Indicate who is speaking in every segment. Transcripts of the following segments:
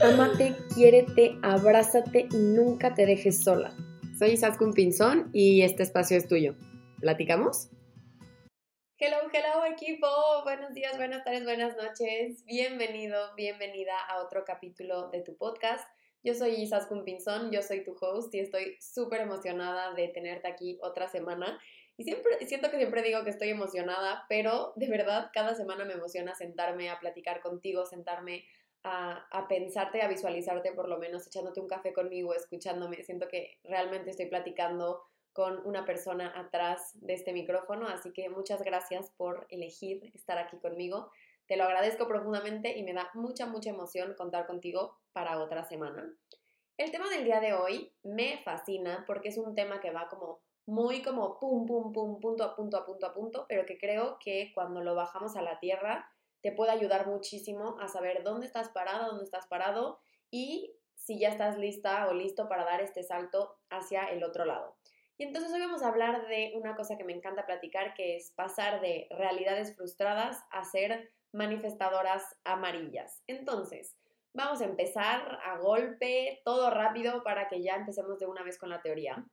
Speaker 1: Amate, quiérete, abrázate y nunca te dejes sola.
Speaker 2: Soy Isaskun Pinzón y este espacio es tuyo. ¿Platicamos? Hello, hello equipo. Buenos días, buenas tardes, buenas noches. Bienvenido, bienvenida a otro capítulo de tu podcast. Yo soy Isaskun Pinzón, yo soy tu host y estoy súper emocionada de tenerte aquí otra semana. Y siempre, siento que siempre digo que estoy emocionada, pero de verdad cada semana me emociona sentarme a platicar contigo, sentarme a, a, pensarte, a visualizarte por lo menos, echándote un café conmigo, escuchándome. Siento que realmente estoy platicando con una persona atrás de este micrófono, así que muchas gracias por elegir estar aquí conmigo. Te lo agradezco profundamente y me da mucha, mucha emoción contar contigo para otra semana. El tema del día de hoy me fascina porque es un tema que va como muy como pum, pum, pum, punto a punto a punto a punto, pero que creo que cuando lo bajamos a la tierra te puede ayudar muchísimo a saber dónde estás parada, dónde estás parado y si ya estás lista o listo para dar este salto hacia el otro lado. Y entonces hoy vamos a hablar de una cosa que me encanta platicar, que es pasar de realidades frustradas a ser manifestadoras amarillas. Entonces, vamos a empezar a golpe, todo rápido, para que ya empecemos de una vez con la teoría.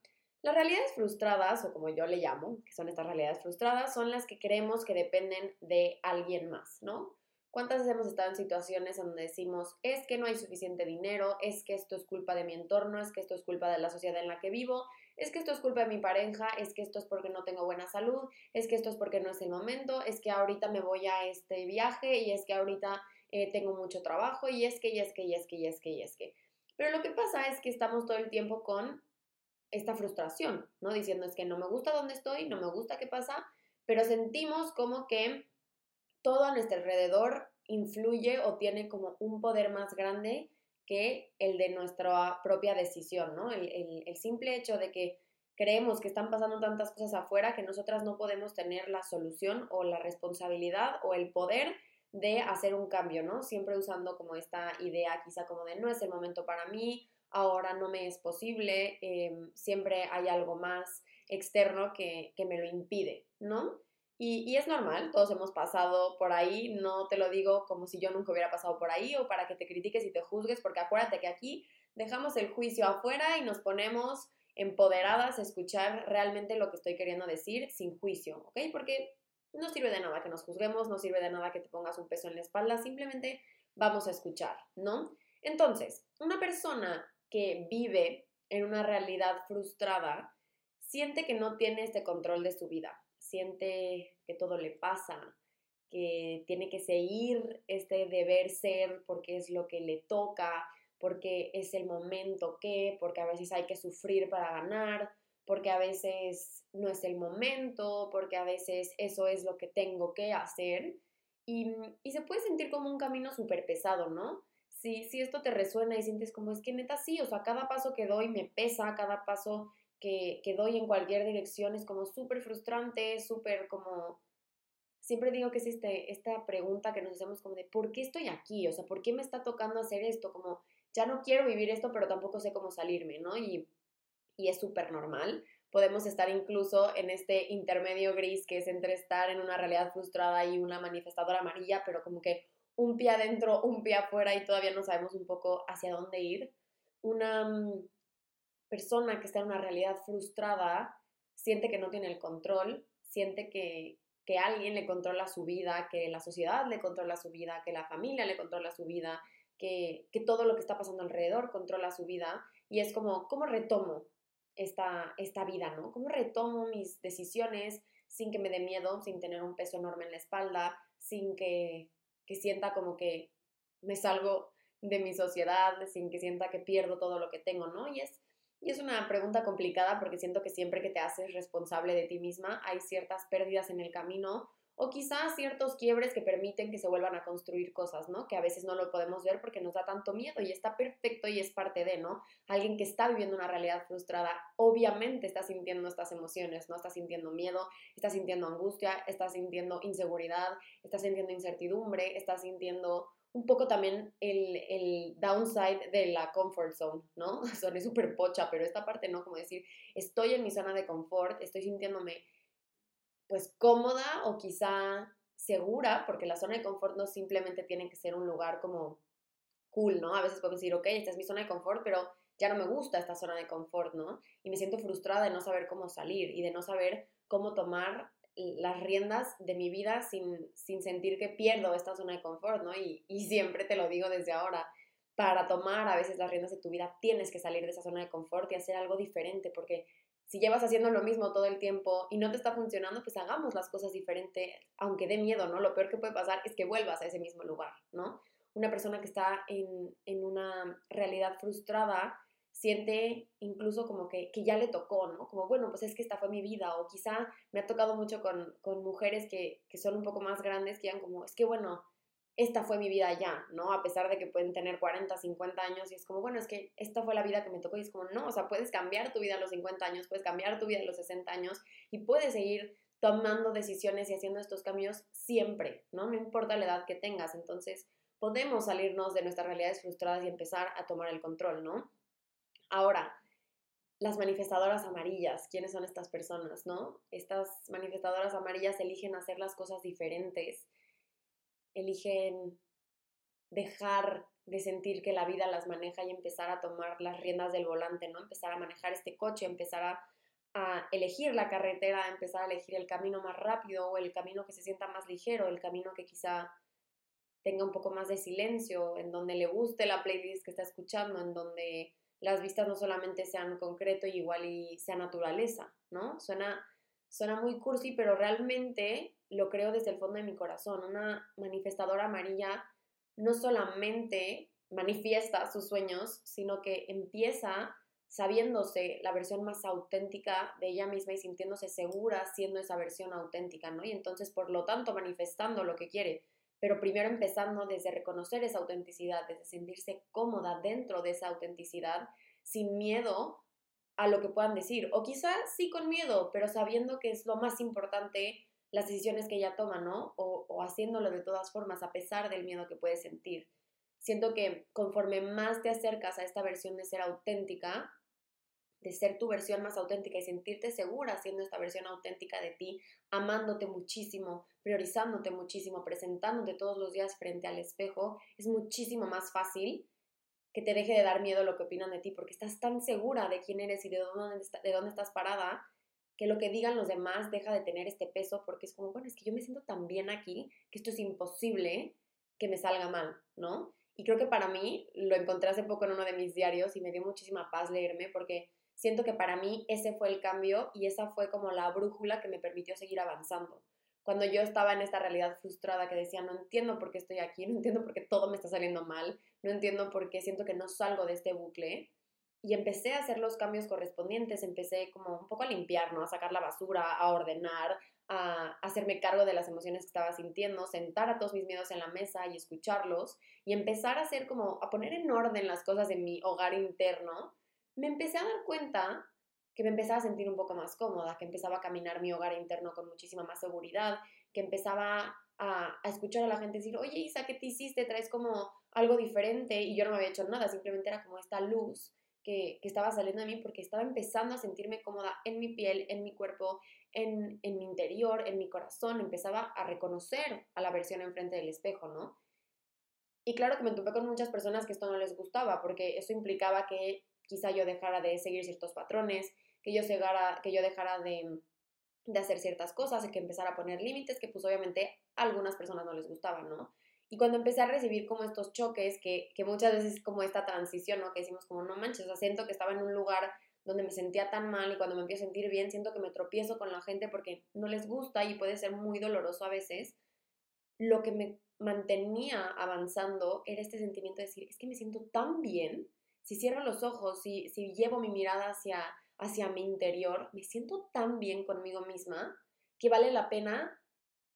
Speaker 2: Las realidades frustradas, o como yo le llamo, que son estas realidades frustradas, son las que creemos que dependen de alguien más, ¿no? ¿Cuántas veces hemos estado en situaciones donde decimos, es que no hay suficiente dinero, es que esto es culpa de mi entorno, es que esto es culpa de la sociedad en la que vivo, es que esto es culpa de mi pareja, es que esto es porque no tengo buena salud, es que esto es porque no es el momento, es que ahorita me voy a este viaje y es que ahorita eh, tengo mucho trabajo y es que, y es que, y es que, y es que, y es que. Pero lo que pasa es que estamos todo el tiempo con esta frustración, ¿no? Diciendo es que no me gusta dónde estoy, no me gusta qué pasa, pero sentimos como que todo a nuestro alrededor influye o tiene como un poder más grande que el de nuestra propia decisión, ¿no? El, el, simple hecho de que creemos que están pasando tantas cosas afuera que nosotras no podemos tener la solución o la responsabilidad o el poder de hacer un cambio, ¿no? Siempre usando como esta idea quizá como de no es el momento para mí ahora no me es posible, em, siempre hay algo más externo que, me lo impide, ¿no? Y, y, es normal, todos hemos pasado por ahí, no te lo digo como si yo nunca hubiera pasado por ahí o para que te critiques y te juzgues, porque acuérdate que aquí dejamos el juicio afuera y nos ponemos empoderadas a escuchar realmente lo que estoy queriendo decir sin juicio, ¿ok? Porque no sirve de nada que nos juzguemos, no sirve de nada que te pongas un peso en la espalda, simplemente vamos a escuchar, ¿no? Entonces, una persona que vive en una realidad frustrada siente que no tiene este control de su vida, siente que todo le pasa, que tiene que seguir este deber ser porque es lo que le toca, porque es el momento que, porque a veces hay que sufrir para ganar, porque a veces no es el momento, porque a veces eso es lo que tengo que hacer. Y, y se puede sentir como un camino súper pesado, ¿no? Si, si esto te resuena y sientes como es que neta sí, o sea, cada paso que doy me pesa, cada paso que, que doy en cualquier dirección es como súper frustrante, súper como... Siempre digo que es este, esta pregunta que nos hacemos como de, ¿por qué estoy aquí? O sea, ¿por qué me está tocando hacer esto? Como, ya no quiero vivir esto, pero tampoco sé cómo salirme, ¿no? Y, y es súper normal. Podemos estar incluso en este intermedio gris que es entre estar en una realidad frustrada y una manifestadora amarilla, pero como que un pie adentro, un pie afuera y todavía no sabemos un poco hacia dónde ir. Una mm, persona que está en una realidad frustrada siente que no tiene el control, siente que, que alguien le controla su vida, que la sociedad le controla su vida, que la familia le controla su vida, que, que todo lo que está pasando alrededor controla su vida. Y es como, ¿cómo retomo esta, esta vida, no? ¿Cómo retomo mis decisiones sin que me dé miedo, sin tener un peso enorme en la espalda, sin que que sienta como que me salgo de mi sociedad, sin que sienta que pierdo todo lo que tengo, ¿no? Y es, y es una pregunta complicada porque siento que siempre que te haces responsable de ti misma hay ciertas pérdidas en el camino o quizás ciertos quiebres que permiten que se vuelvan a construir cosas, ¿no? Que a veces no lo podemos ver porque nos da tanto miedo y está perfecto y es parte de, ¿no? Alguien que está viviendo una realidad frustrada, obviamente está sintiendo estas emociones, ¿no? Está sintiendo miedo, está sintiendo angustia, está sintiendo inseguridad, está sintiendo incertidumbre, está sintiendo un poco también el, el downside de la comfort zone, ¿no? Soné súper pocha, pero esta parte, ¿no? Como decir, estoy en mi zona de confort, estoy sintiéndome pues cómoda o quizá segura, porque la zona de confort no simplemente tiene que ser un lugar como cool, ¿no? A veces podemos decir, ok, esta es mi zona de confort, pero ya no me gusta esta zona de confort, ¿no? Y me siento frustrada de no saber cómo salir y de no saber cómo tomar las riendas de mi vida sin, sin sentir que pierdo esta zona de confort, ¿no? Y siempre te lo digo desde ahora, para tomar a veces las riendas de tu vida tienes que salir de esa zona de confort y hacer algo diferente, porque si llevas haciendo lo mismo todo el tiempo y no te está funcionando, pues hagamos las cosas diferente, aunque dé miedo, ¿no? Lo peor que puede pasar es que vuelvas a ese mismo lugar, ¿no? Una persona que está en, en una realidad frustrada siente incluso como que, que, ya le tocó, ¿no? Como, bueno, pues es que esta fue mi vida, o quizá me ha tocado mucho con, con mujeres que, que, son un poco más grandes, que ya como, es que bueno, esta fue mi vida ya, ¿no? A pesar de que pueden tener 40, 50 años, y es como, bueno, es que esta fue la vida que me tocó, y es como, no, o sea, puedes cambiar tu vida a los 50 años, puedes cambiar tu vida a los 60 años, y puedes seguir tomando decisiones y haciendo estos cambios siempre, ¿no? No importa la edad que tengas, entonces podemos salirnos de nuestras realidades frustradas y empezar a tomar el control, ¿no? Ahora, las manifestadoras amarillas, ¿quiénes son estas personas, no? Estas manifestadoras amarillas eligen hacer las cosas diferentes, eligen dejar de sentir que la vida las maneja y empezar a tomar las riendas del volante, ¿no? Empezar a manejar este coche, empezar a, a, elegir la carretera, empezar a elegir el camino más rápido o el camino que se sienta más ligero, el camino que quizá tenga un poco más de silencio, en donde le guste la playlist que está escuchando, en donde las vistas no solamente sean concreto y igual y sea naturaleza, ¿no? Suena, suena muy cursi, pero realmente lo creo desde el fondo de mi corazón. Una manifestadora amarilla no solamente manifiesta sus sueños, sino que empieza sabiéndose la versión más auténtica de ella misma y sintiéndose segura siendo esa versión auténtica, ¿no? Y entonces, por lo tanto, manifestando lo que quiere pero primero empezando desde reconocer esa autenticidad, desde sentirse cómoda dentro de esa autenticidad, sin miedo a lo que puedan decir, o quizás sí con miedo, pero sabiendo que es lo más importante las decisiones que ella toma, ¿no? O, o haciéndolo de todas formas, a pesar del miedo que puede sentir. Siento que conforme más te acercas a esta versión de ser auténtica, de ser tu versión más auténtica y sentirte segura siendo esta versión auténtica de ti, amándote muchísimo, priorizándote muchísimo, presentándote todos los días frente al espejo, es muchísimo más fácil que te deje de dar miedo lo que opinan de ti, porque estás tan segura de quién eres y de dónde estás parada, que lo que digan los demás deja de tener este peso, porque es como, bueno, es que yo me siento tan bien aquí, que esto es imposible que me salga mal, ¿no? Y creo que para mí, lo encontré hace poco en uno de mis diarios y me dio muchísima paz leerme, porque siento que para mí ese fue el cambio y esa fue como la brújula que me permitió seguir avanzando. Cuando yo estaba en esta realidad frustrada que decía, no entiendo por qué estoy aquí, no entiendo por qué todo me está saliendo mal, no entiendo por qué siento que no salgo de este bucle. Y empecé a hacer los cambios correspondientes, empecé como un poco a limpiar, ¿no? A sacar la basura, a ordenar, a hacerme cargo de las emociones que estaba sintiendo, sentar a todos mis miedos en la mesa y escucharlos y empezar a hacer como, a poner en orden las cosas en mi hogar interno me empecé a dar cuenta que me empezaba a sentir un poco más cómoda, que empezaba a caminar mi hogar interno con muchísima más seguridad, que empezaba a, escuchar a la gente decir, oye Isa, ¿qué te hiciste? Traes como algo diferente y yo no me había hecho nada, simplemente era como esta luz que, estaba saliendo de mí porque estaba empezando a sentirme cómoda en mi piel, en mi cuerpo, en, en mi interior, en mi corazón, empezaba a reconocer a la versión enfrente del espejo, ¿no? Y claro que me topé con muchas personas que esto no les gustaba porque eso implicaba que quizá yo dejara de seguir ciertos patrones, que yo, que yo dejara de, de hacer ciertas cosas que empezara a poner límites que pues obviamente a algunas personas no les gustaban, ¿no? Y cuando empecé a recibir como estos choques, que, que muchas veces como esta transición, ¿no? Que decimos como, no manches, siento que estaba en un lugar donde me sentía tan mal y cuando me empiezo a sentir bien, siento que me tropiezo con la gente porque no les gusta y puede ser muy doloroso a veces. Lo que me mantenía avanzando era este sentimiento de decir, es que me siento tan bien si cierro los ojos, si, si llevo mi mirada hacia, hacia mi interior, me siento tan bien conmigo misma que vale la pena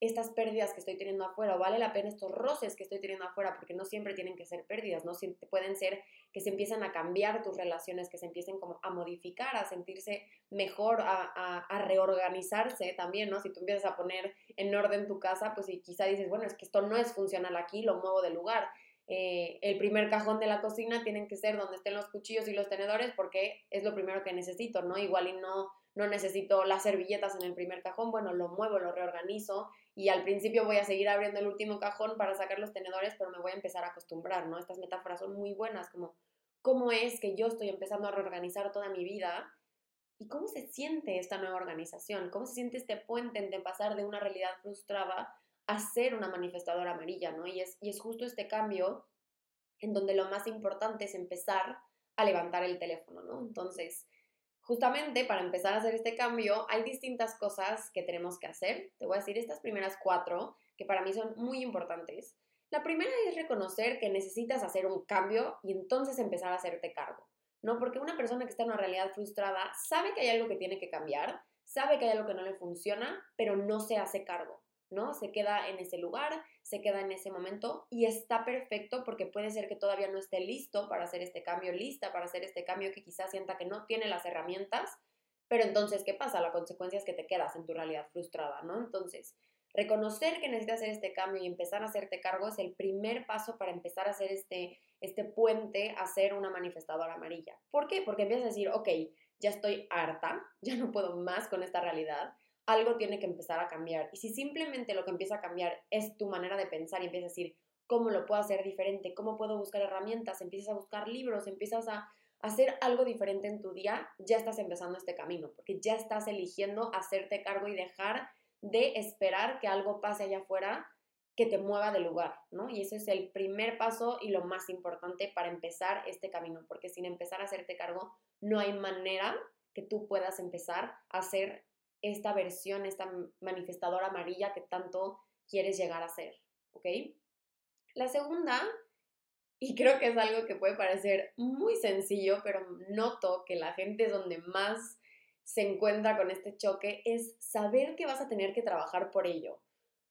Speaker 2: estas pérdidas que estoy teniendo afuera, o vale la pena estos roces que estoy teniendo afuera, porque no siempre tienen que ser pérdidas, ¿no? Pueden ser que se empiezan a cambiar tus relaciones, que se empiecen como a modificar, a sentirse mejor, a, a, a reorganizarse también, ¿no? Si tú empiezas a poner en orden tu casa, pues y quizá dices, bueno, es que esto no es funcional aquí, lo muevo de lugar. Eh, el primer cajón de la cocina tienen que ser donde estén los cuchillos y los tenedores porque es lo primero que necesito, ¿no? Igual y no, no necesito las servilletas en el primer cajón, bueno, lo muevo, lo reorganizo y al principio voy a seguir abriendo el último cajón para sacar los tenedores, pero me voy a empezar a acostumbrar, ¿no? Estas metáforas son muy buenas, como cómo es que yo estoy empezando a reorganizar toda mi vida y cómo se siente esta nueva organización, cómo se siente este puente entre pasar de una realidad frustrada a ser una manifestadora amarilla, ¿no? Y es, y es justo este cambio en donde lo más importante es empezar a levantar el teléfono, ¿no? Entonces, justamente para empezar a hacer este cambio, hay distintas cosas que tenemos que hacer. Te voy a decir estas primeras cuatro que para mí son muy importantes. La primera es reconocer que necesitas hacer un cambio y entonces empezar a hacerte cargo, ¿no? Porque una persona que está en una realidad frustrada sabe que hay algo que tiene que cambiar, sabe que hay algo que no le funciona, pero no se hace cargo. ¿No? Se queda en ese lugar, se queda en ese momento y está perfecto porque puede ser que todavía no esté listo para hacer este cambio, lista para hacer este cambio que quizás sienta que no tiene las herramientas, pero entonces, ¿qué pasa? La consecuencia es que te quedas en tu realidad frustrada, ¿no? Entonces, reconocer que necesitas hacer este cambio y empezar a hacerte cargo es el primer paso para empezar a hacer este, este puente a ser una manifestadora amarilla. ¿Por qué? Porque empiezas a decir, ok, ya estoy harta, ya no puedo más con esta realidad, algo tiene que empezar a cambiar. Y si simplemente lo que empieza a cambiar es tu manera de pensar y empiezas a decir, ¿cómo lo puedo hacer diferente? ¿Cómo puedo buscar herramientas? Empiezas a buscar libros, empiezas a hacer algo diferente en tu día, ya estás empezando este camino, porque ya estás eligiendo hacerte cargo y dejar de esperar que algo pase allá afuera que te mueva del lugar, ¿no? Y ese es el primer paso y lo más importante para empezar este camino, porque sin empezar a hacerte cargo, no hay manera que tú puedas empezar a hacer esta versión, esta manifestadora amarilla que tanto quieres llegar a ser, ¿ok? La segunda, y creo que es algo que puede parecer muy sencillo, pero noto que la gente es donde más se encuentra con este choque, es saber que vas a tener que trabajar por ello.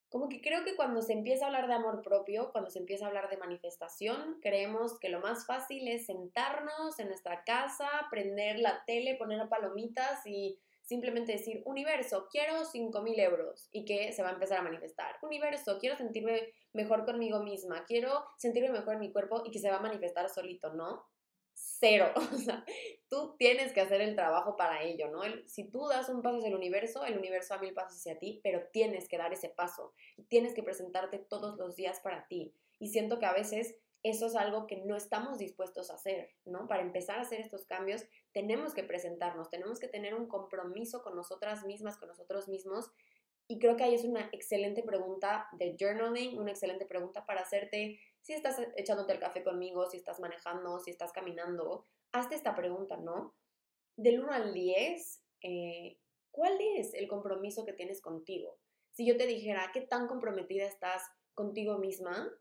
Speaker 2: Como que creo que cuando se empieza a hablar de amor propio, cuando se empieza a hablar de manifestación, creemos que lo más fácil es sentarnos en nuestra casa, prender la tele, poner palomitas y simplemente decir, universo, quiero 5.000 euros y que se va a empezar a manifestar. Universo, quiero sentirme mejor conmigo misma, quiero sentirme mejor en mi cuerpo y que se va a manifestar solito, ¿no? Cero. O sea, tú tienes que hacer el trabajo para ello, ¿no? si tú das un paso hacia el universo, el universo da mil pasos hacia ti, pero tienes que dar ese paso y tienes que presentarte todos los días para ti. Y siento que a veces eso es algo que no estamos dispuestos a hacer, ¿no? Para empezar a hacer estos cambios, tenemos que presentarnos, tenemos que tener un compromiso con nosotras mismas, con nosotros mismos. Y creo que ahí es una excelente pregunta de journaling, una excelente pregunta para hacerte, si estás echándote el café conmigo, si estás manejando, si estás caminando, hazte esta pregunta, ¿no? Del 1 al 10, eh, ¿cuál es el compromiso que tienes contigo? Si yo te dijera, ¿qué tan comprometida estás contigo misma?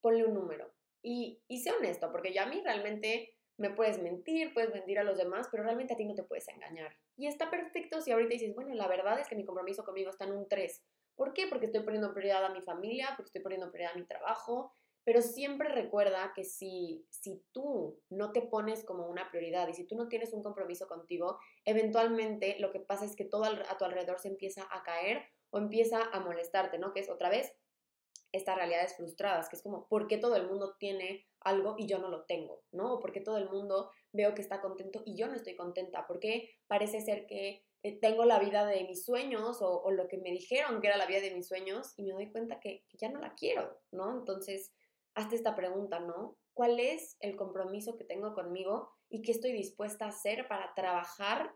Speaker 2: Ponle un número. Y, y sé honesto, porque ya a mí realmente me puedes mentir, puedes mentir a los demás, pero realmente a ti no te puedes engañar. Y está perfecto si ahorita dices, bueno, la verdad es que mi compromiso conmigo está en un 3. ¿Por qué? Porque estoy poniendo prioridad a mi familia, porque estoy poniendo prioridad a mi trabajo, pero siempre recuerda que si, si tú no te pones como una prioridad y si tú no tienes un compromiso contigo, eventualmente lo que pasa es que todo a tu alrededor se empieza a caer o empieza a molestarte, ¿no? Que es otra vez estas realidades frustradas, que es como, ¿por qué todo el mundo tiene algo y yo no lo tengo? ¿No? O ¿por qué todo el mundo veo que está contento y yo no estoy contenta? ¿Por qué parece ser que eh, tengo la vida de mis sueños o, lo que me dijeron que era la vida de mis sueños y me doy cuenta que, que ya no la quiero, ¿no? Entonces, hazte esta pregunta, ¿no? ¿Cuál es el compromiso que tengo conmigo y qué estoy dispuesta a hacer para trabajar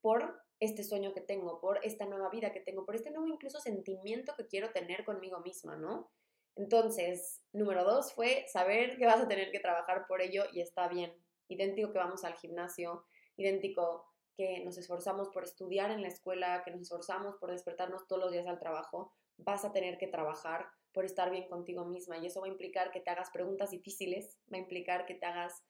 Speaker 2: por este sueño que tengo, por esta nueva vida que tengo, por este nuevo incluso sentimiento que quiero tener conmigo misma, ¿no? Entonces, número dos fue saber que vas a tener que trabajar por ello y está bien. Idéntico que vamos al gimnasio, idéntico que nos esforzamos por estudiar en la escuela, que nos esforzamos por despertarnos todos los días al trabajo, vas a tener que trabajar por estar bien contigo misma y eso va a implicar que te hagas preguntas difíciles, va a implicar que te hagas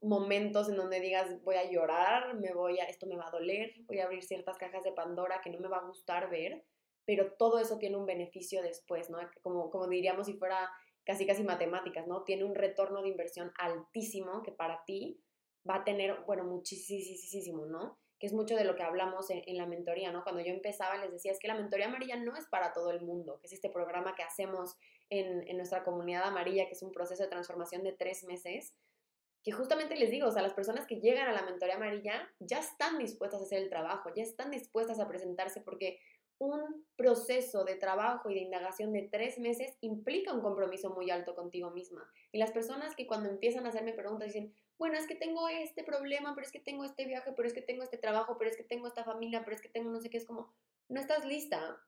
Speaker 2: momentos en donde digas voy a llorar, me voy a, esto me va a doler, voy a abrir ciertas cajas de Pandora que no me va a gustar ver, pero todo eso tiene un beneficio después, ¿no? Como, como diríamos si fuera casi casi matemáticas, ¿no? Tiene un retorno de inversión altísimo que para ti va a tener, bueno, muchísimo, ¿no? Que es mucho de lo que hablamos en, en, la mentoría, ¿no? Cuando yo empezaba les decía, es que la mentoría amarilla no es para todo el mundo, que es este programa que hacemos en, en nuestra comunidad amarilla, que es un proceso de transformación de tres meses, que justamente les digo, o sea, las personas que llegan a la mentoría amarilla ya están dispuestas a hacer el trabajo, ya están dispuestas a presentarse porque un proceso de trabajo y de indagación de tres meses implica un compromiso muy alto contigo misma. Y las personas que cuando empiezan a hacerme preguntas dicen, bueno, es que tengo este problema, pero es que tengo este viaje, pero es que tengo este trabajo, pero es que tengo esta familia, pero es que tengo no sé qué, es como, no estás lista,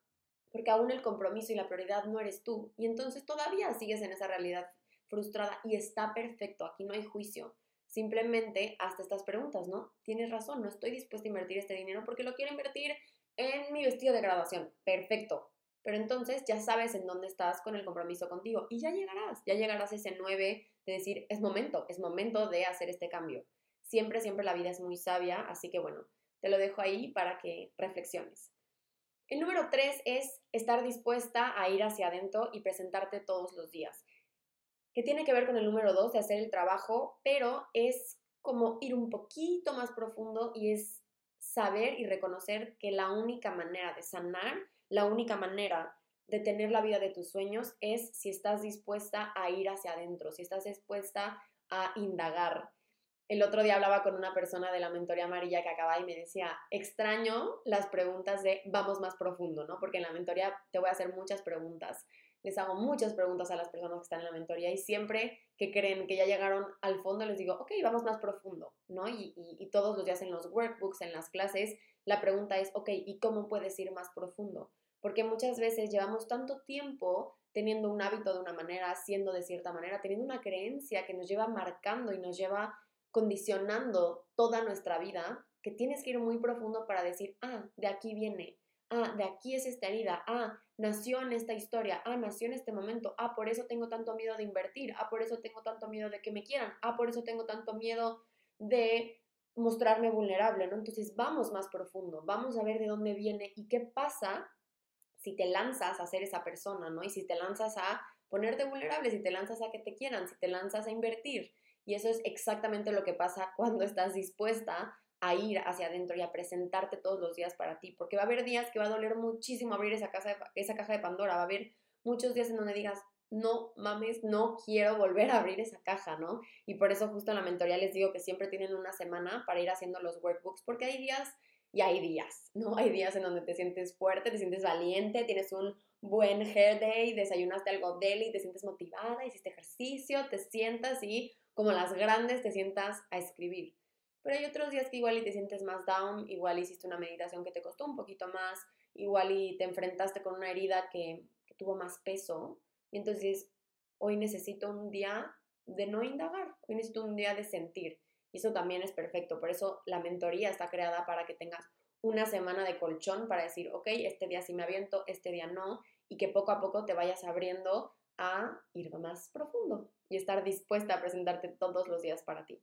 Speaker 2: porque aún el compromiso y la prioridad no eres tú. Y entonces todavía sigues en esa realidad frustrada y está perfecto, aquí no hay juicio. Simplemente hazte estas preguntas, ¿no? Tienes razón, no estoy dispuesta a invertir este dinero porque lo quiero invertir en mi vestido de graduación. Perfecto. Pero entonces ya sabes en dónde estás con el compromiso contigo y ya llegarás, ya llegarás a ese 9 de decir, es momento, es momento de hacer este cambio. Siempre, siempre la vida es muy sabia, así que bueno, te lo dejo ahí para que reflexiones. El número 3 es estar dispuesta a ir hacia adentro y presentarte todos los días que tiene que ver con el número dos de hacer el trabajo, pero es como ir un poquito más profundo y es saber y reconocer que la única manera de sanar, la única manera de tener la vida de tus sueños es si estás dispuesta a ir hacia adentro, si estás dispuesta a indagar. El otro día hablaba con una persona de la mentoría amarilla que acaba y me decía, extraño las preguntas de vamos más profundo, ¿no? Porque en la mentoría te voy a hacer muchas preguntas les hago muchas preguntas a las personas que están en la mentoría y siempre que creen que ya llegaron al fondo les digo, ok, vamos más profundo, ¿no? Y, todos los días en los workbooks, en las clases, la pregunta es, ok, ¿y cómo puedes ir más profundo? Porque muchas veces llevamos tanto tiempo teniendo un hábito de una manera, siendo de cierta manera, teniendo una creencia que nos lleva marcando y nos lleva condicionando toda nuestra vida, que tienes que ir muy profundo para decir, ah, de aquí viene, ah, de aquí es esta herida, ah, nació en esta historia, ah, nació en este momento, ah, por eso tengo tanto miedo de invertir, ah, por eso tengo tanto miedo de que me quieran, ah, por eso tengo tanto miedo de mostrarme vulnerable, ¿no? Entonces vamos más profundo, vamos a ver de dónde viene y qué pasa si te lanzas a ser esa persona, ¿no? Y si te lanzas a ponerte vulnerable, si te lanzas a que te quieran, si te lanzas a invertir. Y eso es exactamente lo que pasa cuando estás dispuesta a ir hacia adentro y a presentarte todos los días para ti, porque va a haber días que va a doler muchísimo abrir esa, casa esa caja de Pandora, va a haber muchos días en donde digas, no mames, no quiero volver a abrir esa caja, ¿no? Y por eso justo en la mentoría les digo que siempre tienen una semana para ir haciendo los workbooks, porque hay días y hay días, ¿no? Hay días en donde te sientes fuerte, te sientes valiente, tienes un buen hair day, desayunaste algo deli, te sientes motivada, hiciste ejercicio, te sientas y como las grandes te sientas a escribir. Pero hay otros días que igual y te sientes más down, igual hiciste una meditación que te costó un poquito más, igual y te enfrentaste con una herida que, tuvo más peso. Y entonces hoy necesito un día de no indagar, hoy necesito un día de sentir. Y eso también es perfecto. Por eso la mentoría está creada para que tengas una semana de colchón para decir, ok, este día sí me aviento, este día no, y que poco a poco te vayas abriendo a ir más profundo y estar dispuesta a presentarte todos los días para ti.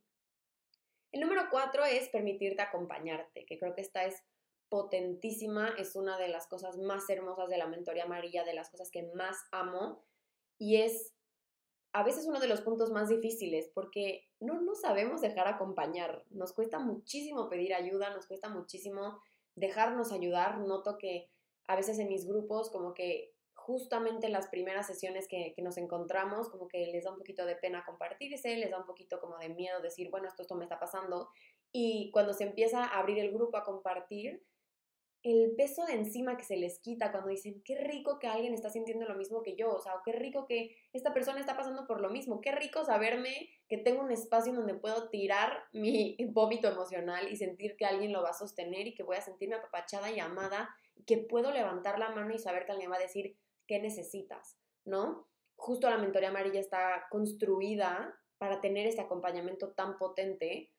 Speaker 2: El número cuatro es permitirte acompañarte, que creo que esta es potentísima, es una de las cosas más hermosas de la mentoría amarilla, de las cosas que más amo y es a veces uno de los puntos más difíciles porque no nos sabemos dejar acompañar, nos cuesta muchísimo pedir ayuda, nos cuesta muchísimo dejarnos ayudar, noto que a veces en mis grupos como que justamente las primeras sesiones que, nos encontramos, como que les da un poquito de pena compartirse, les da un poquito como de miedo decir, bueno, esto, esto me está pasando. Y cuando se empieza a abrir el grupo a compartir, el peso de encima que se les quita cuando dicen, qué rico que alguien está sintiendo lo mismo que yo, o sea, qué rico que esta persona está pasando por lo mismo, qué rico saberme que tengo un espacio donde puedo tirar mi vómito emocional y sentir que alguien lo va a sostener y que voy a sentirme apapachada y amada que puedo levantar la mano y saber que alguien va a decir, qué necesitas, ¿no? Justo la mentoría amarilla está construida para tener ese acompañamiento tan potente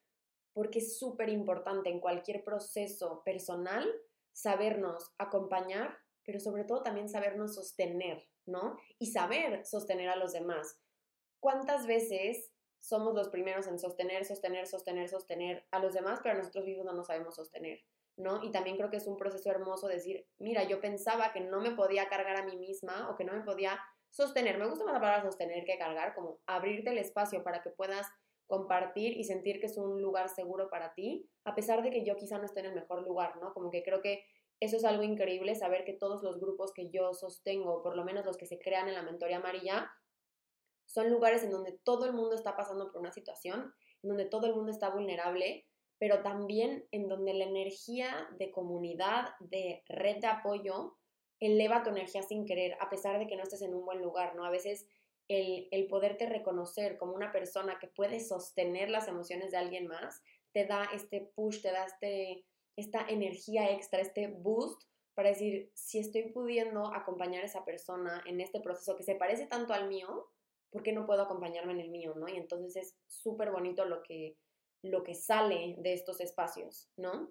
Speaker 2: porque es súper importante en cualquier proceso personal sabernos acompañar, pero sobre todo también sabernos sostener, ¿no? Y saber sostener a los demás. ¿Cuántas veces somos los primeros en sostener, sostener, sostener, sostener a los demás, pero nosotros mismos no nos sabemos sostener? ¿No? Y también creo que es un proceso hermoso decir, mira, yo pensaba que no me podía cargar a mí misma o que no me podía sostener. Me gusta más la palabra sostener que cargar, como abrirte el espacio para que puedas compartir y sentir que es un lugar seguro para ti, a pesar de que yo quizá no esté en el mejor lugar, ¿no? Como que creo que eso es algo increíble, saber que todos los grupos que yo sostengo, por lo menos los que se crean en la mentoría amarilla, son lugares en donde todo el mundo está pasando por una situación donde todo el mundo está vulnerable, pero también en donde la energía de comunidad, de red de apoyo, eleva tu energía sin querer, a pesar de que no estés en un buen lugar, ¿no? A veces el, el poderte reconocer como una persona que puede sostener las emociones de alguien más, te da este push, te da este, esta energía extra, este boost para decir, si estoy pudiendo acompañar a esa persona en este proceso que se parece tanto al mío, ¿por qué no puedo acompañarme en el mío, no? Y entonces es súper bonito lo que, lo que sale de estos espacios, ¿no?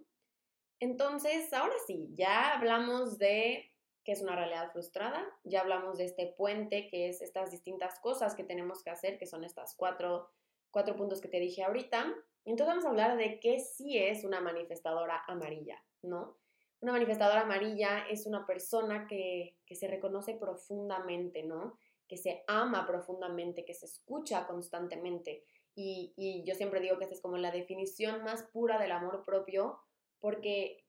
Speaker 2: Entonces, ahora sí, ya hablamos de qué es una realidad frustrada, ya hablamos de este puente, que es estas distintas cosas que tenemos que hacer, que son estas cuatro, cuatro puntos que te dije ahorita. Entonces vamos a hablar de qué sí es una manifestadora amarilla, ¿no? Una manifestadora amarilla es una persona que, se reconoce profundamente, ¿no? Que se ama profundamente, que se escucha constantemente. Y, y yo siempre digo que esta es como la definición más pura del amor propio, porque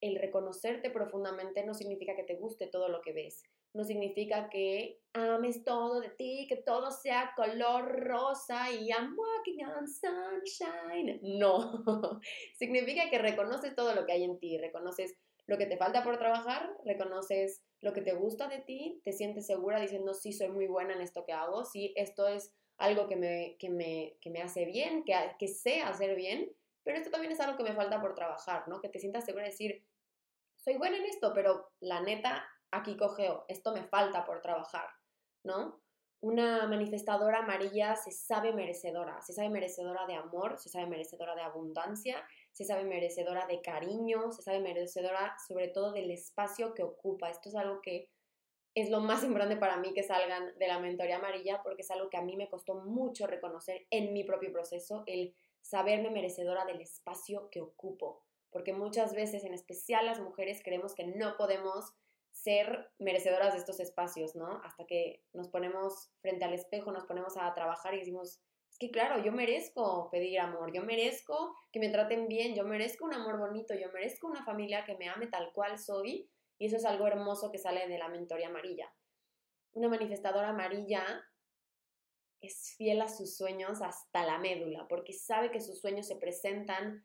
Speaker 2: el reconocerte profundamente no significa que te guste todo lo que ves, no significa que ames todo de ti, que todo sea color rosa y I'm walking on sunshine. No, significa que reconoces todo lo que hay en ti, reconoces lo que te falta por trabajar, reconoces lo que te gusta de ti, te sientes segura diciendo, sí, soy muy buena en esto que hago, sí, esto es algo que me, que me, que me hace bien, que, que sé hacer bien, pero esto también es algo que me falta por trabajar, ¿no? Que te sientas segura de decir, soy buena en esto, pero la neta, aquí cogeo, esto me falta por trabajar, ¿no? Una manifestadora amarilla se sabe merecedora, se sabe merecedora de amor, se sabe merecedora de abundancia, se sabe merecedora de cariño, se sabe merecedora sobre todo del espacio que ocupa. Esto es algo que es lo más importante para mí que salgan de la mentoría amarilla porque es algo que a mí me costó mucho reconocer en mi propio proceso, el saberme merecedora del espacio que ocupo. Porque muchas veces, en especial las mujeres, creemos que no podemos ser merecedoras de estos espacios, ¿no? Hasta que nos ponemos frente al espejo, nos ponemos a trabajar y decimos, es que claro, yo merezco pedir amor, yo merezco que me traten bien, yo merezco un amor bonito, yo merezco una familia que me ame tal cual soy, y eso es algo hermoso que sale de la mentoría amarilla. Una manifestadora amarilla es fiel a sus sueños hasta la médula, porque sabe que sus sueños se presentan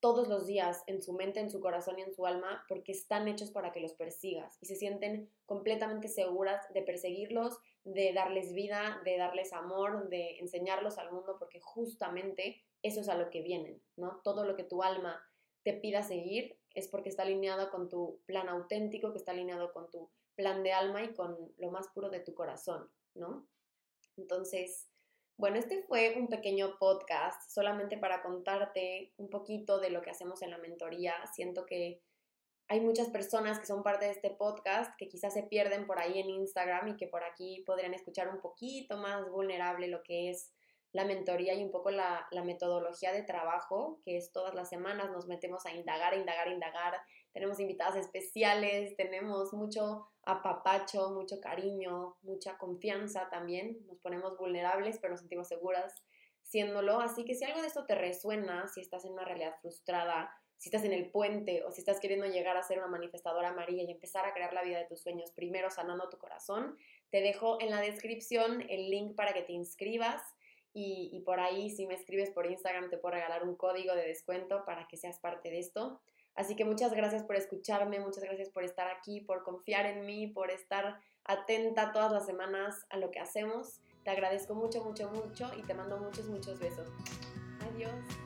Speaker 2: todos los días en su mente, en su corazón y en su alma porque están hechos para que los persigas y se sienten completamente seguras de perseguirlos, de darles vida, de darles amor, de enseñarlos al mundo porque justamente eso es a lo que vienen, ¿no? Todo lo que tu alma te pida seguir es porque está alineado con tu plan auténtico, que está alineado con tu plan de alma y con lo más puro de tu corazón, ¿no? Entonces, bueno, este fue un pequeño podcast solamente para contarte un poquito de lo que hacemos en la mentoría. Siento que hay muchas personas que son parte de este podcast que quizás se pierden por ahí en Instagram y que por aquí podrían escuchar un poquito más vulnerable lo que es la mentoría y un poco la, metodología de trabajo, que es todas las semanas nos metemos a indagar, indagar, indagar. Tenemos invitadas especiales, tenemos mucho apapacho, mucho cariño, mucha confianza también, nos ponemos vulnerables, pero nos sentimos seguras siéndolo, así que si algo de esto te resuena, si estás en una realidad frustrada, si estás en el puente o si estás queriendo llegar a ser una manifestadora amarilla y empezar a crear la vida de tus sueños, primero sanando tu corazón, te dejo en la descripción el link para que te inscribas y, por ahí si me escribes por Instagram te puedo regalar un código de descuento para que seas parte de esto. Así que muchas gracias por escucharme, muchas gracias por estar aquí, por confiar en mí, por estar atenta todas las semanas a lo que hacemos. Te agradezco mucho, mucho, mucho y te mando muchos, muchos besos. Adiós.